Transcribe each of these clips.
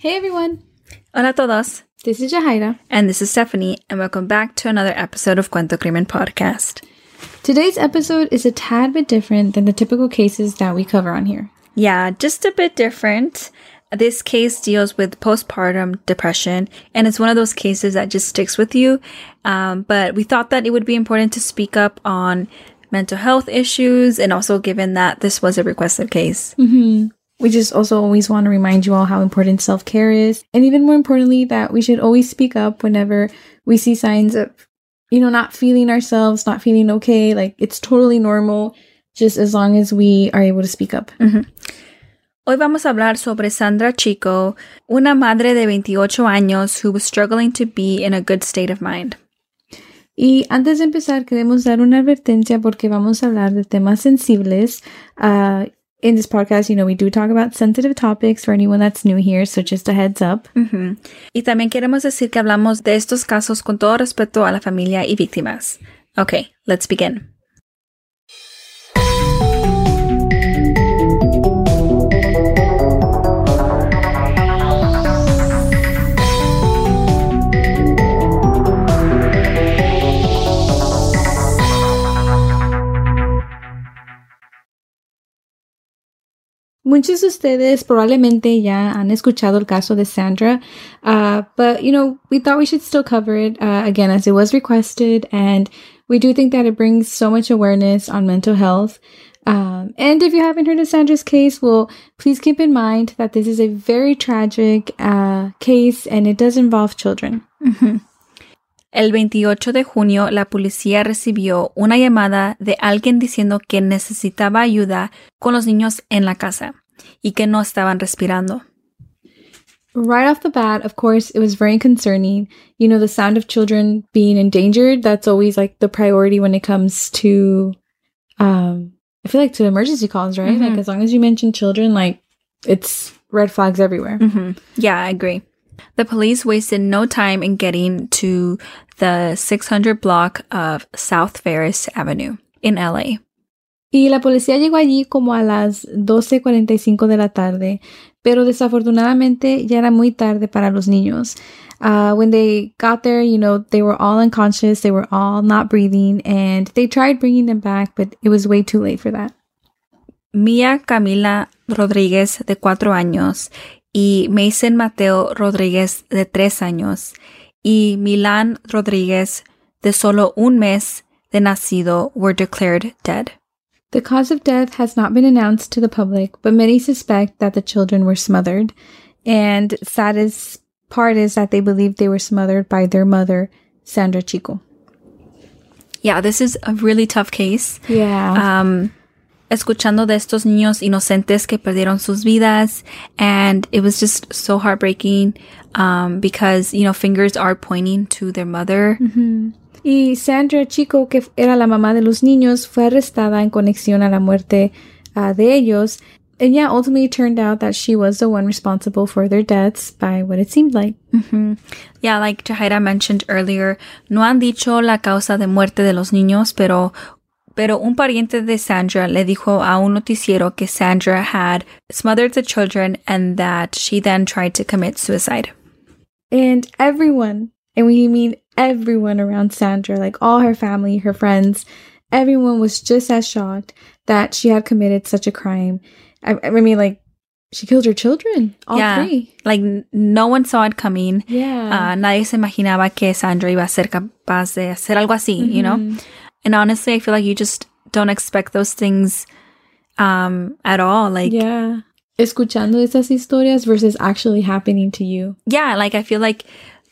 Hey everyone! Hola a todos. This is Jahaira. And this is Stephanie, and welcome back to another episode of Cuento Crimen Podcast. Today's episode is a tad bit different than the typical cases that we cover on here. Yeah, just a bit different. This case deals with postpartum depression, and it's one of those cases that just sticks with you. Um, but we thought that it would be important to speak up on mental health issues, and also given that this was a requested case. Mm-hmm. We just also always want to remind you all how important self care is. And even more importantly, that we should always speak up whenever we see signs of, you know, not feeling ourselves, not feeling okay. Like it's totally normal, just as long as we are able to speak up. Mm-hmm. Hoy vamos a hablar sobre Sandra Chico, una madre de 28 años who was struggling to be in a good state of mind. Y antes de empezar, queremos dar una advertencia porque vamos a hablar de temas sensibles uh, in this podcast, you know, we do talk about sensitive topics for anyone that's new here, so just a heads up. Mm -hmm. Y también queremos decir que hablamos de estos casos con todo respeto a la familia y víctimas. Okay, let's begin. Muchos de ustedes probablemente ya han escuchado el caso de Sandra, uh, but you know, we thought we should still cover it uh, again as it was requested, and we do think that it brings so much awareness on mental health. Um, and if you haven't heard of Sandra's case, well, please keep in mind that this is a very tragic uh, case and it does involve children. Mm -hmm. El 28 de junio, la policía recibió una llamada de alguien diciendo que necesitaba ayuda con los niños en la casa y que no estaban respirando. Right off the bat, of course, it was very concerning. You know, the sound of children being endangered, that's always like the priority when it comes to, um, I feel like to emergency calls, right? Mm -hmm. Like, as long as you mention children, like, it's red flags everywhere. Mm -hmm. Yeah, I agree. The police wasted no time in getting to the 600 block of South Ferris Avenue in LA. Y la policía llegó allí como a las 12:45 de la tarde, pero desafortunadamente ya era muy tarde para los niños. Uh, when they got there, you know, they were all unconscious, they were all not breathing, and they tried bringing them back, but it was way too late for that. Mia Camila Rodríguez, de cuatro años, y Mason Mateo Rodríguez de tres años y Milan Rodríguez de solo un mes de nacido were declared dead. The cause of death has not been announced to the public, but many suspect that the children were smothered. And saddest part is that they believe they were smothered by their mother, Sandra Chico. Yeah, this is a really tough case. Yeah. Um, escuchando de estos niños inocentes que perdieron sus vidas and it was just so heartbreaking um, because you know fingers are pointing to their mother mm -hmm. y Sandra Chico que era la mamá de los niños fue arrestada en conexión a la muerte uh, de ellos and yeah ultimately turned out that she was the one responsible for their deaths by what it seemed like mm -hmm. yeah like Jahaira mentioned earlier no han dicho la causa de muerte de los niños pero pero un pariente de Sandra le dijo a un noticiero que Sandra had smothered the children and that she then tried to commit suicide. And everyone, and we mean everyone around Sandra, like all her family, her friends, everyone was just as shocked that she had committed such a crime. I, I mean, like, she killed her children, all yeah, three. Like, no one saw it coming. Yeah. Uh, nadie se imaginaba que Sandra iba a ser capaz de hacer algo así, mm -hmm. you know? And honestly, I feel like you just don't expect those things um at all. Like Yeah. Escuchando esas historias versus actually happening to you. Yeah, like I feel like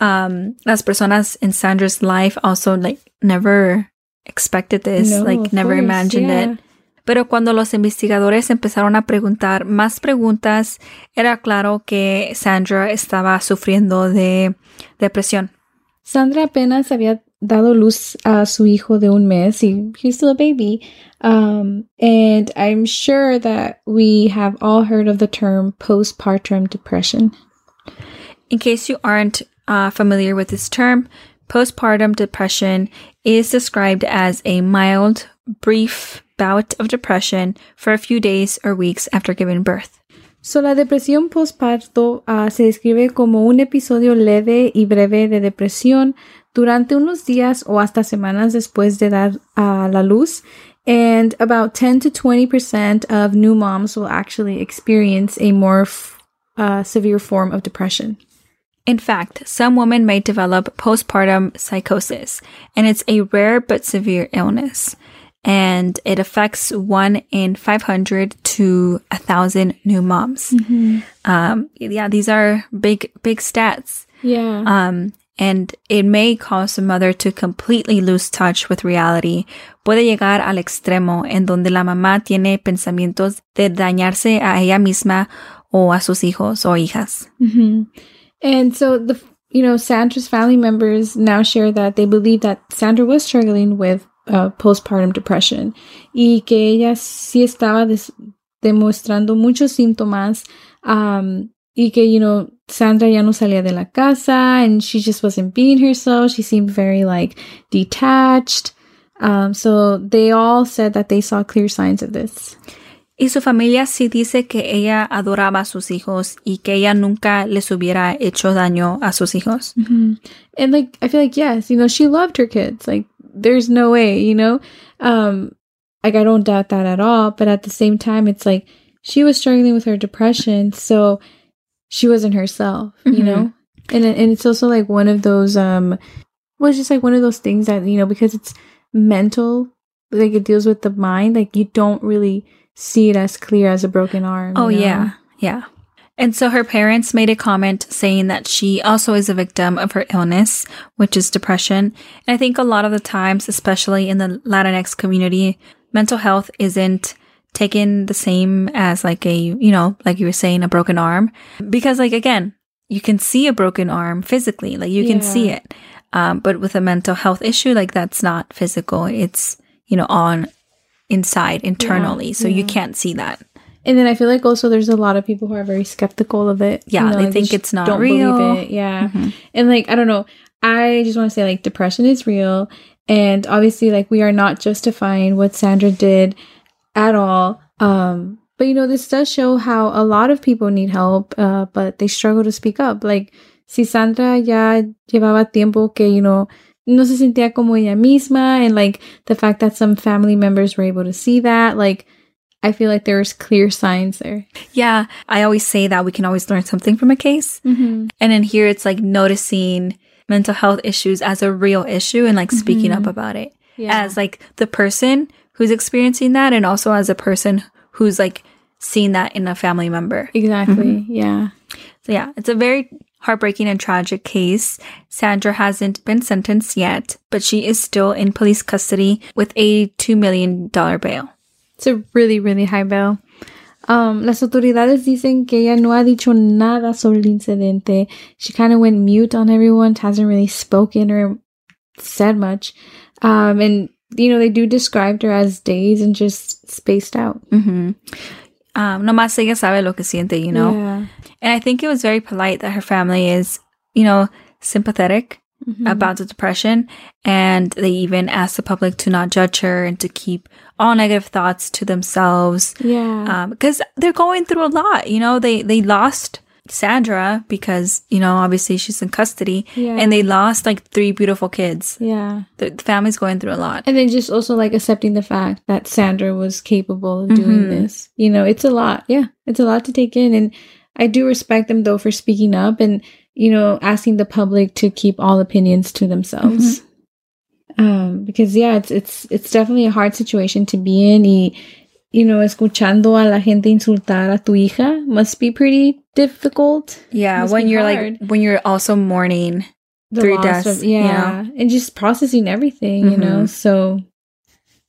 um las personas in Sandra's life also like never expected this, no, like never course, imagined yeah. it. Pero cuando los investigadores empezaron a preguntar más preguntas, era claro que Sandra estaba sufriendo de depresión. Sandra apenas había dado luz a su hijo de un mes. He, he's still a baby. Um, and I'm sure that we have all heard of the term postpartum depression. In case you aren't uh, familiar with this term, postpartum depression is described as a mild, brief bout of depression for a few days or weeks after giving birth. So, la depresión postparto uh, se describe como un episodio leve y breve de depresión durante unos días o hasta semanas después de dar a la luz. And about 10 to 20% of new moms will actually experience a more uh, severe form of depression. In fact, some women may develop postpartum psychosis, and it's a rare but severe illness. And it affects one in 500 to a thousand new moms. Mm-hmm. Um, yeah, these are big, big stats. Yeah. Um, and it may cause a mother to completely lose touch with reality. Puede llegar al extremo en donde la mamá tiene pensamientos de dañarse a ella misma o a sus hijos o hijas. Mm-hmm. And so the you know Sandra's family members now share that they believe that Sandra was struggling with uh, postpartum depression y que ella sí estaba des- demostrando muchos síntomas um, y que you know Sandra ya no salía de la casa and she just wasn't being herself. She seemed very like detached. Um, so they all said that they saw clear signs of this. Y su familia sí dice que ella adoraba a sus hijos y que ella nunca les hubiera hecho daño a sus hijos. Mm-hmm. And like, I feel like, yes, you know, she loved her kids. Like, there's no way, you know? Um, like, I don't doubt that at all. But at the same time, it's like she was struggling with her depression. So she wasn't herself, you Mhm. know? And, and it's also like one of those, um, well, it's just like one of those things that, you know, because it's mental, like it deals with the mind, like you don't really see it as clear as a broken arm. Oh, you know? yeah. Yeah. And so her parents made a comment saying that she also is a victim of her illness, which is depression. And I think a lot of the times, especially in the Latinx community, mental health isn't taken the same as like a, you know, like you were saying, a broken arm. Because like, again, you can see a broken arm physically, like you can see it. Um, but with a mental health issue, like that's not physical. It's, you know, on inside internally. so you can't see that. And then I feel like also there's a lot of people who are very skeptical of it. Yeah, they like, think just it's not don't real. Believe it. Yeah, Mhm. and like I don't know. I just want to say like depression is real, and obviously like we are not justifying what Sandra did at all. Um, but you know this does show how a lot of people need help, uh, but they struggle to speak up. Like si Sandra ya llevaba tiempo que you know no se sentía como ella misma, and like the fact that some family members were able to see that, like. I feel like there's clear signs there. Yeah, I always say that we can always learn something from a case. Mm-hmm. And in here, it's like noticing mental health issues as a real issue and like speaking up Mhm. about it Yeah. as like the person who's experiencing that and also as a person who's like seeing that in a family member. exactly. Yeah. So yeah, it's a very heartbreaking and tragic case. Sandra hasn't been sentenced yet, but she is still in police custody with a $2 million bail. It's a really, really high bail. Um, las autoridades dicen que ella no ha dicho nada sobre el incidente. She kind of went mute on everyone, hasn't really spoken or said much. Um, and, you know, they do describe her as dazed and just spaced out. Mm-hmm. Um, nomás ella sabe lo que siente, you know? Yeah. And I think it was very polite that her family is, you know, sympathetic Mhm. about the depression. And they even asked the public to not judge her and to keep all negative thoughts to themselves. Yeah. Um, because they're going through a lot, you know, they, they lost Sandra because, you know, obviously she's in custody yeah. and they lost like three beautiful kids. yeah. The, the family's going through a lot. And then just also like accepting the fact that Sandra was capable of doing Mhm. this. You know, it's a lot. Yeah, it's a lot to take in. And I do respect them though for speaking up and, you know, asking the public to keep all opinions to themselves. Um, because yeah, it's it's it's definitely a hard situation to be in. Y, you know, escuchando a la gente insultar a tu hija must be pretty difficult. Yeah. Must When you're hard. like, when you're also mourning. The Three loss deaths, of- you yeah, and just processing everything, you know. Mhm. So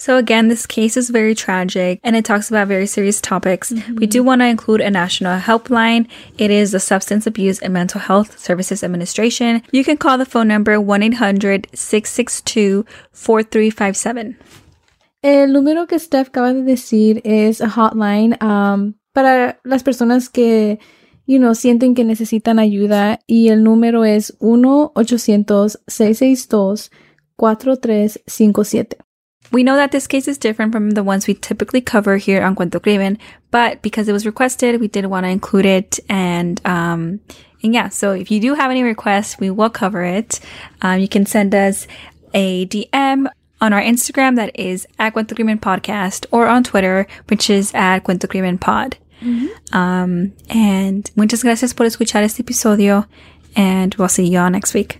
So again, this case is very tragic and it talks about very serious topics. We do want to include a national helpline. It is the Substance Abuse and Mental Health Services Administration. You can call the phone number 1-800-662-4357. El número que Steph acaba de decir es a hotline um, para las personas que, you know, sienten que necesitan ayuda y el número es 1-800-662-4357. We know that this case is different from the ones we typically cover here on Cuento Crimen, but because it was requested, we did want to include it. And, um, and yeah, so if you do have any requests, we will cover it. Um, you can send us a DM on our Instagram that is at Cuento Crimen Podcast or on Twitter, which is at Cuento Crimen Pod. Um, and muchas gracias por escuchar este episodio and we'll see y'all next week.